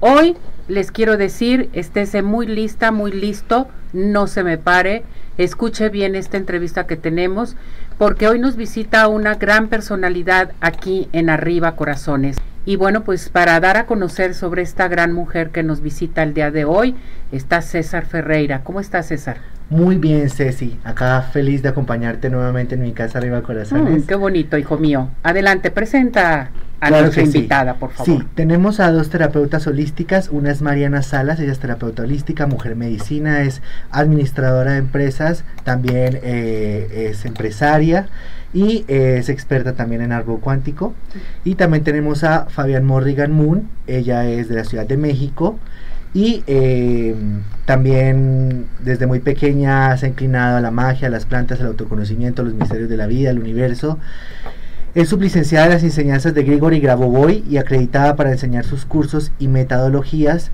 Hoy les quiero decir, estése muy lista, muy listo, no se me pare, escuche bien esta entrevista que tenemos, porque hoy nos visita una gran personalidad aquí en Arriba Corazones. Y bueno, pues para dar a conocer sobre esta gran mujer que nos visita el día de hoy, está César Ferreira. ¿Cómo está César? Muy bien, Ceci. Acá feliz de acompañarte nuevamente en mi casa Arriba Corazones. Mm, qué bonito, hijo mío. Adelante, presenta a nuestra invitada, por favor. Sí, tenemos a dos terapeutas holísticas. Una es Mariana Salas, ella es terapeuta holística, mujer medicina, es administradora de empresas, también eh, es empresaria y es experta también en árbol cuántico. Y también tenemos a Fabián Morrigan Moon, ella es de la Ciudad de México y eh, también desde muy pequeña se ha inclinado a la magia, a las plantas, al autoconocimiento, a los misterios de la vida, al universo. Es sublicenciada en las enseñanzas de Gregory Grabovoi y acreditada para enseñar sus cursos y metodologías.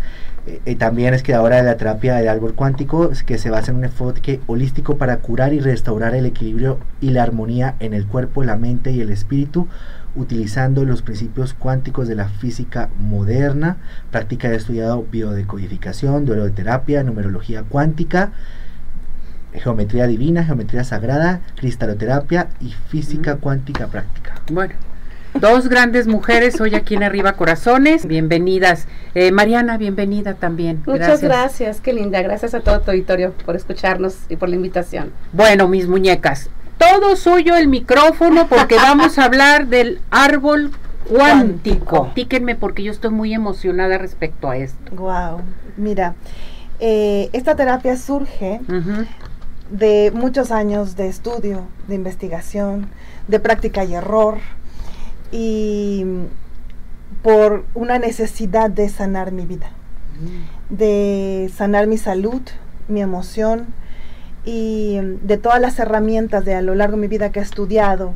Eh, eh, también es creadora de la terapia del árbol cuántico, que se basa en un enfoque holístico para curar y restaurar el equilibrio y la armonía en el cuerpo, la mente y el espíritu, utilizando los principios cuánticos de la física moderna. Práctica de estudiado biodecodificación, duelo de terapia, numerología cuántica geometría divina, geometría sagrada, cristaloterapia y física cuántica práctica. Bueno, dos grandes mujeres hoy aquí en Arriba Corazones. Bienvenidas. Eh, Mariana, bienvenida también. Muchas gracias. qué linda. Gracias a todo tu auditorio por escucharnos y por la invitación. Bueno, mis muñecas, todo suyo el micrófono porque vamos a hablar del árbol cuántico. Díquenme porque yo estoy muy emocionada respecto a esto. Wow, mira, eh, esta terapia surge de muchos años de estudio, de investigación, de práctica y error, y por una necesidad de sanar mi vida, mm. de sanar mi salud, mi emoción y de todas las herramientas de a lo largo de mi vida que he estudiado,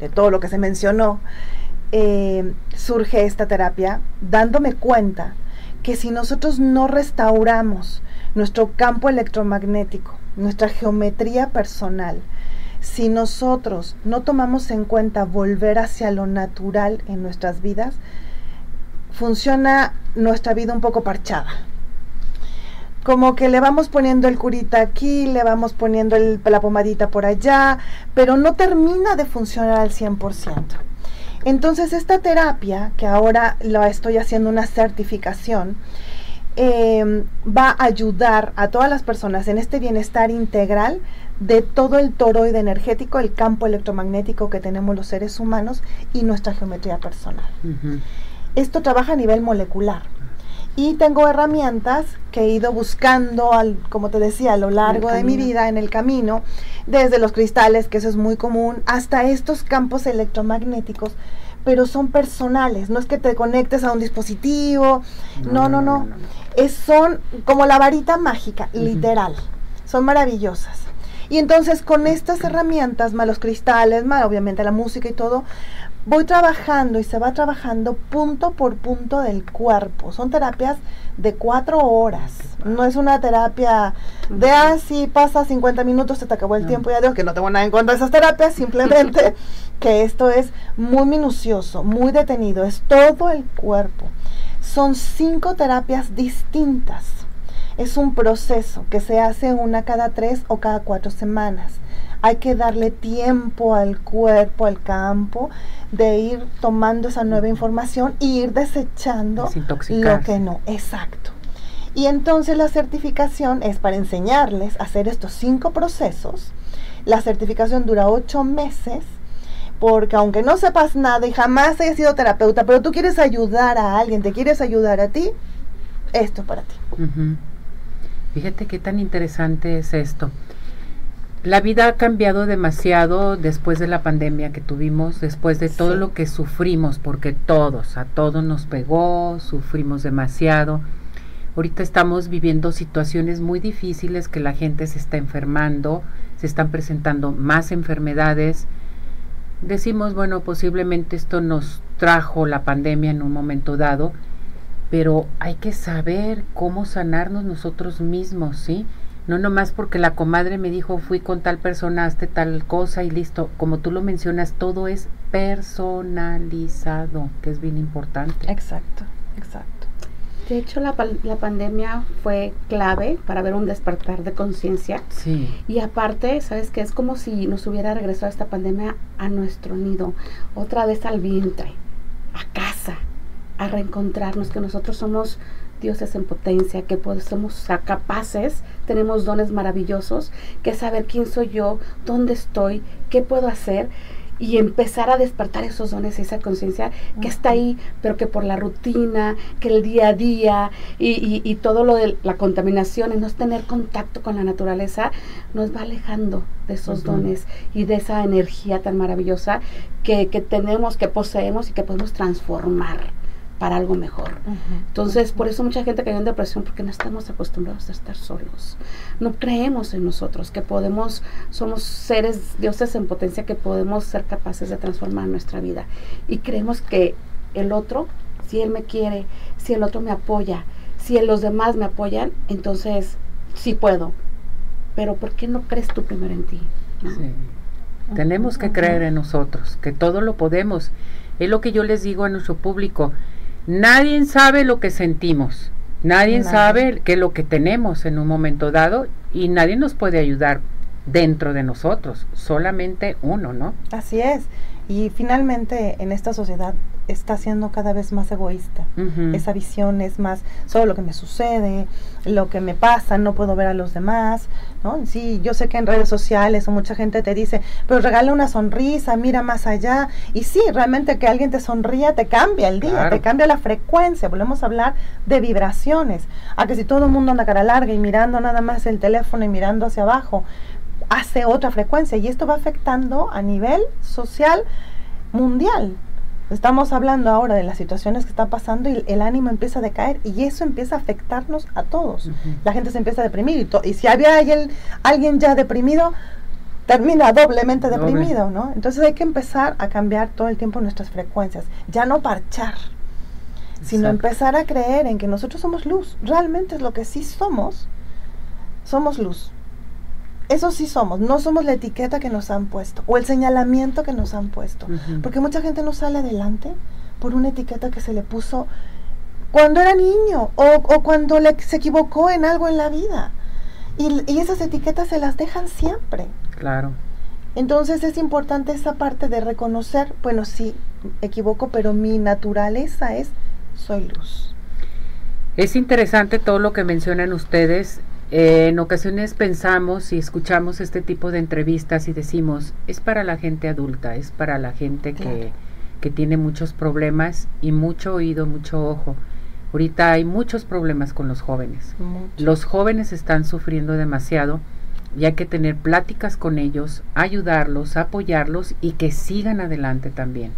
de todo lo que se mencionó, eh, surge esta terapia dándome cuenta que si nosotros no restauramos nuestro campo electromagnético, nuestra geometría personal, si nosotros no tomamos en cuenta volver hacia lo natural en nuestras vidas, funciona nuestra vida un poco parchada. Como que le vamos poniendo el curita aquí, le vamos poniendo la pomadita por allá, pero no termina de funcionar al 100%. Entonces esta terapia, que ahora la estoy haciendo una certificación, Em, va a ayudar a todas las personas en este bienestar integral de todo el toroide energético, el campo electromagnético que tenemos los seres humanos y nuestra geometría personal. Esto trabaja a nivel molecular. Y tengo herramientas que he ido buscando, al, como te decía, a lo largo de mi vida en el camino, desde los cristales, que eso es muy común, hasta estos campos electromagnéticos pero son personales, no es que te conectes a un dispositivo, no, no, no, es, son como la varita mágica, literal, son maravillosas. Y entonces con estas herramientas, más los cristales, más obviamente la música y todo, voy trabajando y se va trabajando punto por punto del cuerpo. Son terapias de cuatro horas. No es una terapia de así, ah, pasa 50 minutos, se te acabó el tiempo, ya digo que no tengo nada en contra de esas terapias, simplemente que esto es muy minucioso, muy detenido, es todo el cuerpo. Son cinco terapias distintas. Es un proceso que se hace una cada tres o cada cuatro semanas. Hay que darle tiempo al cuerpo, al campo, de ir tomando esa nueva información e ir desechando lo que no. Exacto. Y entonces la certificación es para enseñarles a hacer estos cinco procesos. La certificación dura ocho meses porque aunque no sepas nada y jamás hayas sido terapeuta, pero tú quieres ayudar a alguien, te quieres ayudar a ti, esto es para ti. Fíjate qué tan interesante es esto. La vida ha cambiado demasiado después de la pandemia que tuvimos, después de todo lo que sufrimos, porque todos, a todos nos pegó, sufrimos demasiado. Ahorita estamos viviendo situaciones muy difíciles que la gente se está enfermando, se están presentando más enfermedades, decimos, bueno, posiblemente esto nos trajo la pandemia en un momento dado, pero hay que saber cómo sanarnos nosotros mismos, ¿sí? No nomás porque la comadre me dijo fui con tal persona, hazte tal cosa y listo. Como tú lo mencionas, todo es personalizado, que es bien importante. Exacto, exacto. De hecho, la, la, pandemia fue clave para ver un despertar de conciencia. Sí. Y aparte, ¿sabes qué? Es como si nos hubiera regresado esta pandemia a nuestro nido, otra vez al vientre, a casa, a reencontrarnos, que nosotros somos dioses en potencia, que somos capaces, tenemos dones maravillosos, que saber quién soy yo, dónde estoy, qué puedo hacer y empezar a despertar esos dones, esa conciencia que está ahí, pero que por la rutina, que el día a día y, y, todo lo de la contaminación y no tener contacto con la naturaleza, nos va alejando de esos dones y de esa energía tan maravillosa que, que tenemos, que poseemos y que podemos transformar para algo mejor. Entonces, por eso mucha gente cayó en depresión porque no estamos acostumbrados a estar solos. No creemos en nosotros que podemos, somos seres, dioses en potencia que podemos ser capaces de transformar nuestra vida. Y creemos que el otro, si él me quiere, si el otro me apoya, si los demás me apoyan, entonces sí puedo. Pero ¿por qué no crees tú primero en ti? Tenemos que creer en nosotros, que todo lo podemos. Es lo que yo les digo a nuestro público. Nadie sabe lo que sentimos, nadie, sabe qué es lo que tenemos en un momento dado y nadie nos puede ayudar dentro de nosotros, solamente uno, ¿no? Así es. Y finalmente en esta sociedad está siendo cada vez más egoísta. Esa visión es más solo lo que me sucede, lo que me pasa, no puedo ver a los demás, ¿no? Sí, yo sé que en redes sociales o mucha gente te dice, pero regala una sonrisa, mira más allá. Y sí, realmente que alguien te sonría te cambia el día, te cambia la frecuencia. Volvemos a hablar de vibraciones. A que si todo el mundo anda cara larga y mirando nada más el teléfono y mirando hacia abajo, hace otra frecuencia y esto va afectando a nivel social mundial. Estamos hablando ahora de las situaciones que están pasando y el ánimo empieza a decaer y eso empieza a afectarnos a todos. La gente se empieza a deprimir y, y si había alguien, alguien ya deprimido, termina doblemente deprimido, ¿no? Entonces hay que empezar a cambiar todo el tiempo nuestras frecuencias, ya no parchar, sino empezar a creer en que nosotros somos luz. Realmente es lo que sí somos, somos luz. Eso sí somos, no somos la etiqueta que nos han puesto o el señalamiento que nos han puesto. Porque mucha gente no sale adelante por una etiqueta que se le puso cuando era niño o, cuando le, se equivocó en algo en la vida. Y, y, esas etiquetas se las dejan siempre. Claro. Entonces es importante esa parte de reconocer, bueno, sí, equivoco, pero mi naturaleza es, soy luz. Es interesante todo lo que mencionan ustedes eh, en ocasiones pensamos y escuchamos este tipo de entrevistas y decimos, es para la gente adulta, es para la gente que, que tiene muchos problemas y mucho oído, mucho ojo. Ahorita hay muchos problemas con los jóvenes. Los jóvenes están sufriendo demasiado y hay que tener pláticas con ellos, ayudarlos, apoyarlos y que sigan adelante también.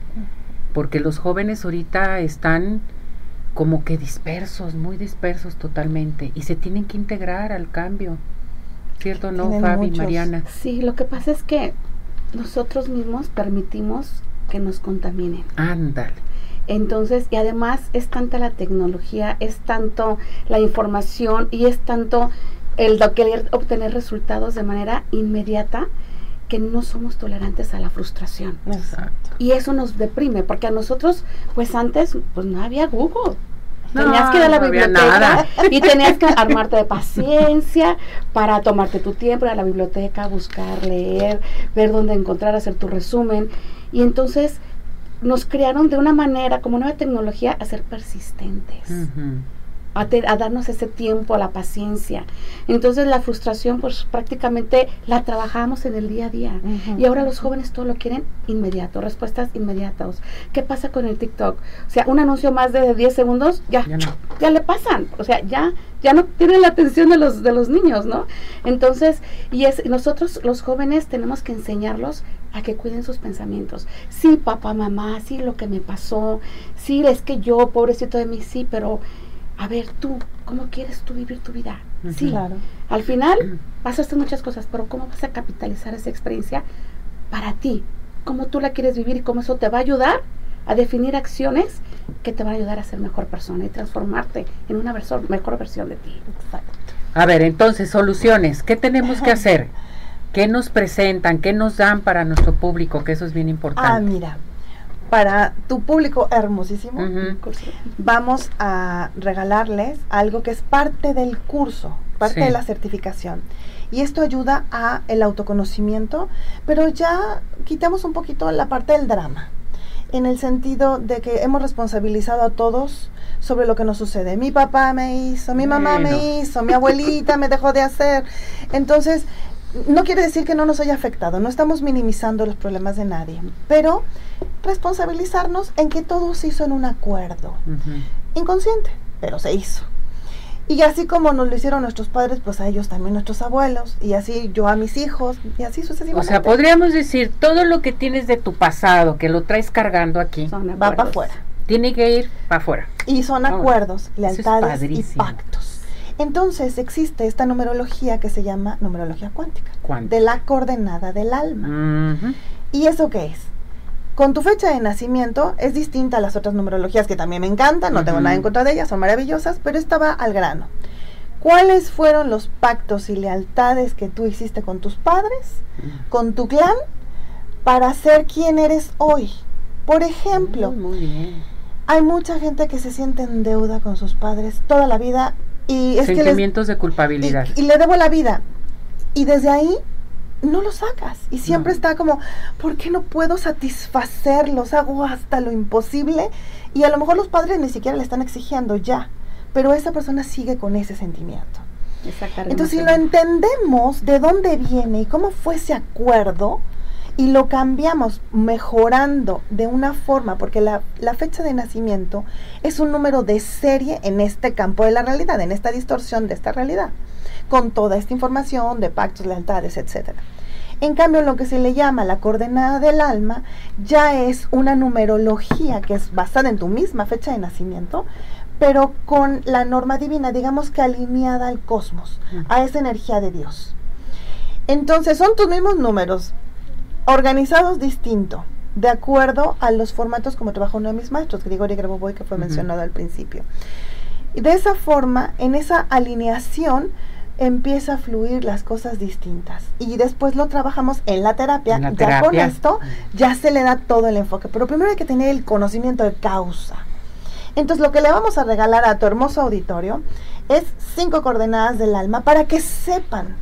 Porque los jóvenes ahorita están como que dispersos, muy dispersos totalmente, y se tienen que integrar al cambio. ¿Cierto no, Fabi, Mariana? Sí, lo que pasa es que nosotros mismos permitimos que nos contaminen. Ándale. Entonces, y además es tanta la tecnología, es tanto la información y es tanto el querer obtener resultados de manera inmediata que no somos tolerantes a la frustración. Exacto. Y eso nos deprime, porque a nosotros, pues antes, pues no había Google. tenías que ir a la biblioteca y tenías que armarte de paciencia para tomarte tu tiempo, ir a la biblioteca, buscar, leer, ver dónde encontrar, hacer tu resumen. Y entonces nos crearon de una manera, como nueva tecnología, a ser persistentes a, darnos ese tiempo, a la paciencia. Entonces la frustración pues prácticamente la trabajamos en el día a día. Y ahora los jóvenes todo lo quieren inmediato, respuestas inmediatas. ¿Qué pasa con el TikTok? O sea, un anuncio más de 10 segundos, ya, ya, le pasan. O sea, ya ya no tienen la atención de los de los niños, ¿no? Entonces, y es nosotros los jóvenes tenemos que enseñarlos a que cuiden sus pensamientos. Sí, papá, mamá, sí lo que me pasó, sí es que yo pobrecito de mí sí, pero a ver tú, ¿cómo quieres tú vivir tu vida? Sí, claro. al final vas a hacer muchas cosas, pero ¿cómo vas a capitalizar esa experiencia para ti? ¿Cómo tú la quieres vivir y cómo eso te va a ayudar a definir acciones que te van a ayudar a ser mejor persona y transformarte en una mejor versión de ti? Exacto. A ver, entonces, soluciones, ¿qué tenemos que hacer? ¿Qué nos presentan? ¿Qué nos dan para nuestro público? Que eso es bien importante. Ah, mira, para tu público hermosísimo, vamos a regalarles algo que es parte del curso, parte de la certificación. Y esto ayuda a el autoconocimiento, pero ya quitamos un poquito la parte del drama, en el sentido de que hemos responsabilizado a todos sobre lo que nos sucede. Mi papá me hizo, mi mamá me hizo, mi abuelita me dejó de hacer. Entonces, no quiere decir que no nos haya afectado, no estamos minimizando los problemas de nadie, pero responsabilizarnos en que todo se hizo en un acuerdo, inconsciente, pero se hizo. Y así como nos lo hicieron nuestros padres, pues a ellos también nuestros abuelos, y así yo a mis hijos, y así sucesivamente. O sea, podríamos decir, todo lo que tienes de tu pasado, que lo traes cargando aquí, va para afuera. Tiene que ir para afuera. Y son acuerdos, lealtades y pactos. Entonces existe esta numerología que se llama numerología cuántica, de la coordenada del alma. ¿Y eso qué es? Con tu fecha de nacimiento es distinta a las otras numerologías que también me encantan, no tengo nada en contra de ellas, son maravillosas, pero esta va al grano. ¿Cuáles fueron los pactos y lealtades que tú hiciste con tus padres, con tu clan, para ser quien eres hoy? Por ejemplo, hay mucha gente que se siente en deuda con sus padres toda la vida y es Sentimientos de culpabilidad. Y, le debo la vida. Y desde ahí no lo sacas. Y siempre está como, ¿por qué no puedo satisfacerlos? Hago hasta lo imposible. Y a lo mejor los padres ni siquiera le están exigiendo ya. Pero esa persona sigue con ese sentimiento. Entonces, si lo entendemos de dónde viene y cómo fue ese acuerdo, y lo cambiamos mejorando de una forma, porque la, la, fecha de nacimiento es un número de serie en este campo de la realidad, en esta distorsión de esta realidad, con toda esta información de pactos, lealtades, etc. En cambio, lo que se le llama la coordenada del alma ya es una numerología que es basada en tu misma fecha de nacimiento, pero con la norma divina, digamos que alineada al cosmos, a esa energía de Dios. Entonces son tus mismos números, organizados distinto, de acuerdo a los formatos como trabajó uno de mis maestros, Grigori Grabovoi, que fue mencionado al principio. Y de esa forma, en esa alineación, empieza a fluir las cosas distintas. Y después lo trabajamos en la terapia. ya con esto, ya se le da todo el enfoque. Pero primero hay que tener el conocimiento de causa. Entonces, lo que le vamos a regalar a tu hermoso auditorio es cinco coordenadas del alma para que sepan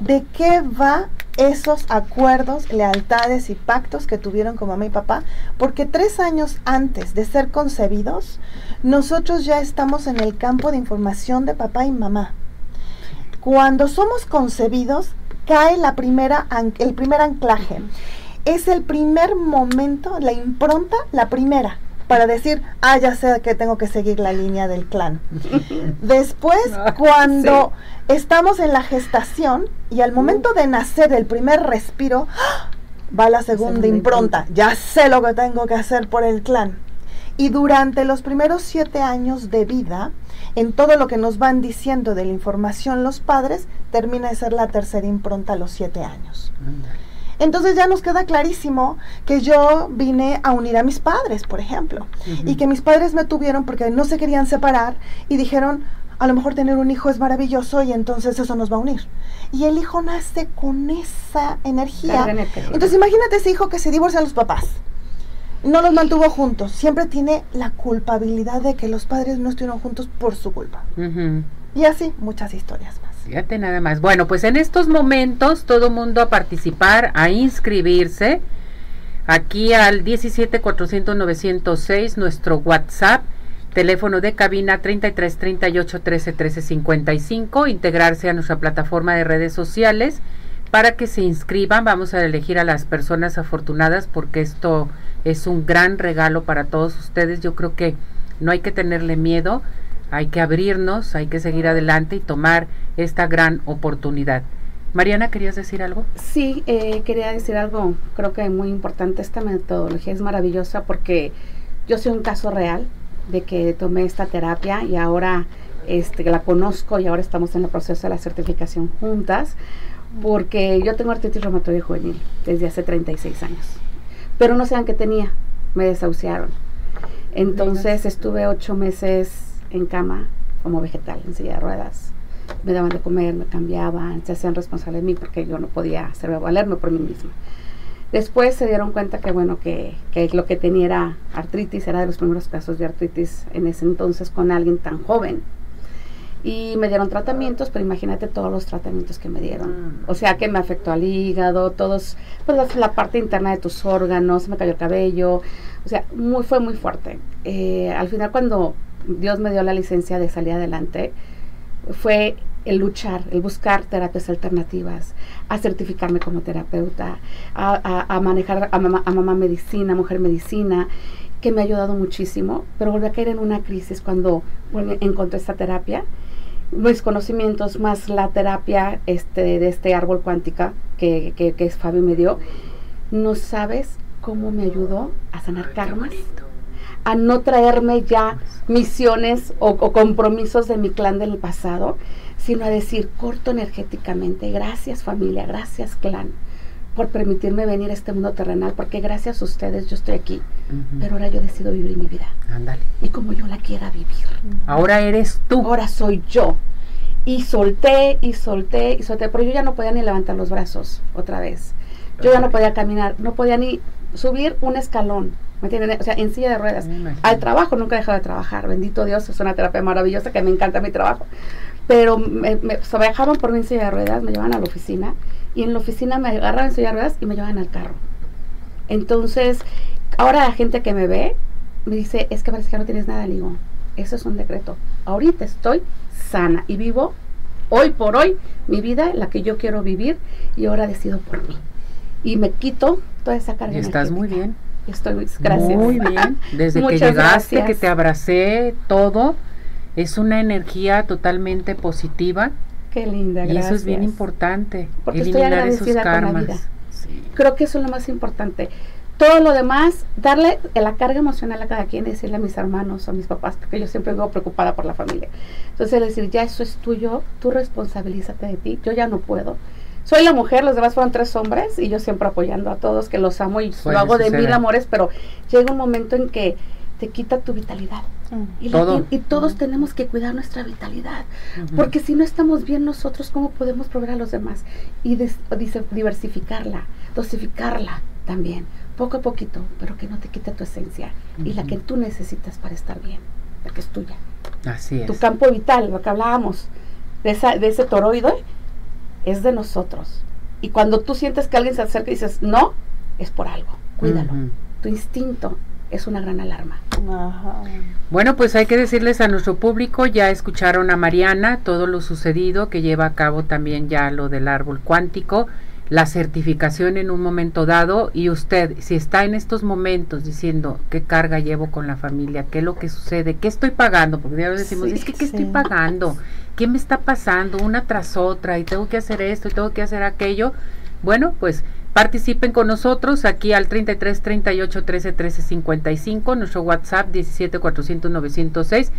de qué va esos acuerdos, lealtades y pactos que tuvieron con mamá y papá, porque tres años antes de ser concebidos, nosotros ya estamos en el campo de información de papá y mamá. Cuando somos concebidos, cae la primera el primer anclaje. Es el primer momento, la impronta, la primera, para decir, ah, ya sé que tengo que seguir la línea del clan. Después, ah, cuando estamos en la gestación y al momento de nacer el primer respiro, ¡ah! va la segunda impronta. Ya sé lo que tengo que hacer por el clan. Y durante los primeros siete años de vida, en todo lo que nos van diciendo de la información los padres, termina de ser la tercera impronta a los siete años. Entonces ya nos queda clarísimo que yo vine a unir a mis padres, por ejemplo, y que mis padres me tuvieron porque no se querían separar y dijeron, a lo mejor tener un hijo es maravilloso y entonces eso nos va a unir. Y el hijo nace con esa energía. Entonces imagínate ese hijo que se divorcia a los papás. No los mantuvo juntos. Siempre tiene la culpabilidad de que los padres no estuvieron juntos por su culpa. Y así muchas historias más. Fíjate nada más. Bueno, pues en estos momentos todo mundo a participar, a inscribirse. Aquí al 17 400 906 nuestro WhatsApp, teléfono de cabina 33 38 13 13 55, integrarse a nuestra plataforma de redes sociales para que se inscriban. Vamos a elegir a las personas afortunadas porque esto es un gran regalo para todos ustedes. Yo creo que no hay que tenerle miedo hay que abrirnos, hay que seguir adelante y tomar esta gran oportunidad. Mariana, ¿querías decir algo? Sí, eh, quería decir algo, creo que muy importante. Esta metodología es maravillosa porque yo soy un caso real de que tomé esta terapia y ahora este, la conozco y ahora estamos en el proceso de la certificación juntas porque yo tengo artritis reumatoide juvenil desde hace 36 años. Pero no sabían qué tenía, me desahuciaron. Entonces estuve ocho meses en cama como vegetal, en silla de ruedas. Me daban de comer, me cambiaban, se hacían responsables de mí porque yo no podía hacerme valerme por mí misma. Después se dieron cuenta que, bueno, que, que, lo que tenía era artritis, era de los primeros casos de artritis en ese entonces con alguien tan joven. Y me dieron tratamientos, pero imagínate todos los tratamientos que me dieron. Mm. O sea, que me afectó al hígado, todos, pues la, parte interna de tus órganos, me cayó el cabello. O sea, muy, fue muy fuerte. Eh, al final, cuando Dios me dio la licencia de salir adelante, fue el luchar, el buscar terapias alternativas, a certificarme como terapeuta, a, manejar a mamá, a mamá medicina, mujer medicina, que me ha ayudado muchísimo, pero volví a caer en una crisis cuando encontré esta terapia. Mis conocimientos más la terapia este, de este árbol cuántica que, que, que Fabio me dio, no sabes cómo me ayudó a sanar karmas, a no traerme ya misiones o, o compromisos de mi clan del pasado, sino a decir corto energéticamente, gracias familia, gracias clan, por permitirme venir a este mundo terrenal, porque gracias a ustedes yo estoy aquí, pero ahora yo decido vivir mi vida. Ándale. Y como yo la quiera vivir. Ahora eres tú. Ahora soy yo. Y solté y solté y solté, pero yo ya no podía ni levantar los brazos otra vez. Yo ya no podía caminar, no podía ni subir un escalón. ¿Me entienden? O sea, en silla de ruedas. Al trabajo, nunca he dejado de trabajar. Bendito Dios, es una terapia maravillosa que me encanta mi trabajo pero me, me viajaban por mi en silla de ruedas, me llevaban a la oficina y en la oficina me agarraban en silla de ruedas y me llevaban al carro. Entonces, ahora la gente que me ve me dice, es que parece que no tienes nada, le digo, eso es un decreto. Ahorita estoy sana y vivo hoy por hoy mi vida, la que yo quiero vivir y ahora decido por mí. Y me quito toda esa carga. Y estás muy bien. Estoy, gracias. Muy bien. Desde que llegaste, que te abracé, todo es una energía totalmente positiva. Qué linda, y eso es bien importante, Porque eliminar esos karmas. Creo que eso es lo más importante. Todo lo demás, darle la carga emocional a cada quien, decirle a mis hermanos, a mis papás, porque yo siempre vivo preocupada por la familia. Entonces, decir, ya eso es tuyo, tú responsabilízate de ti, yo ya no puedo. Soy la mujer, los demás fueron tres hombres y yo siempre apoyando a todos, que los amo y lo hago de mil amores, pero llega un momento en que te quita tu vitalidad. Y, y, todos tenemos que cuidar nuestra vitalidad, porque si no estamos bien nosotros, ¿cómo podemos proveer a los demás? Y diversificarla, dosificarla también, poco a poquito, pero que no te quite tu esencia y la que tú necesitas para estar bien, la que es tuya. Así es. Tu campo vital, lo que hablábamos, de, esa, de ese toroide, es de nosotros. Y cuando tú sientes que alguien se acerca y dices, no, es por algo, cuídalo. Tu instinto es una gran alarma. Bueno, pues hay que decirles a nuestro público, ya escucharon a Mariana todo lo sucedido, que lleva a cabo también ya lo del árbol cuántico, la certificación en un momento dado, y usted, si está en estos momentos diciendo qué carga llevo con la familia, qué es lo que sucede, qué estoy pagando, porque ya decimos, es que qué estoy pagando, qué me está pasando una tras otra, y tengo que hacer esto, y tengo que hacer aquello, bueno, pues Participen con nosotros aquí al 33 38 13 13 55, nuestro WhatsApp 17 400 906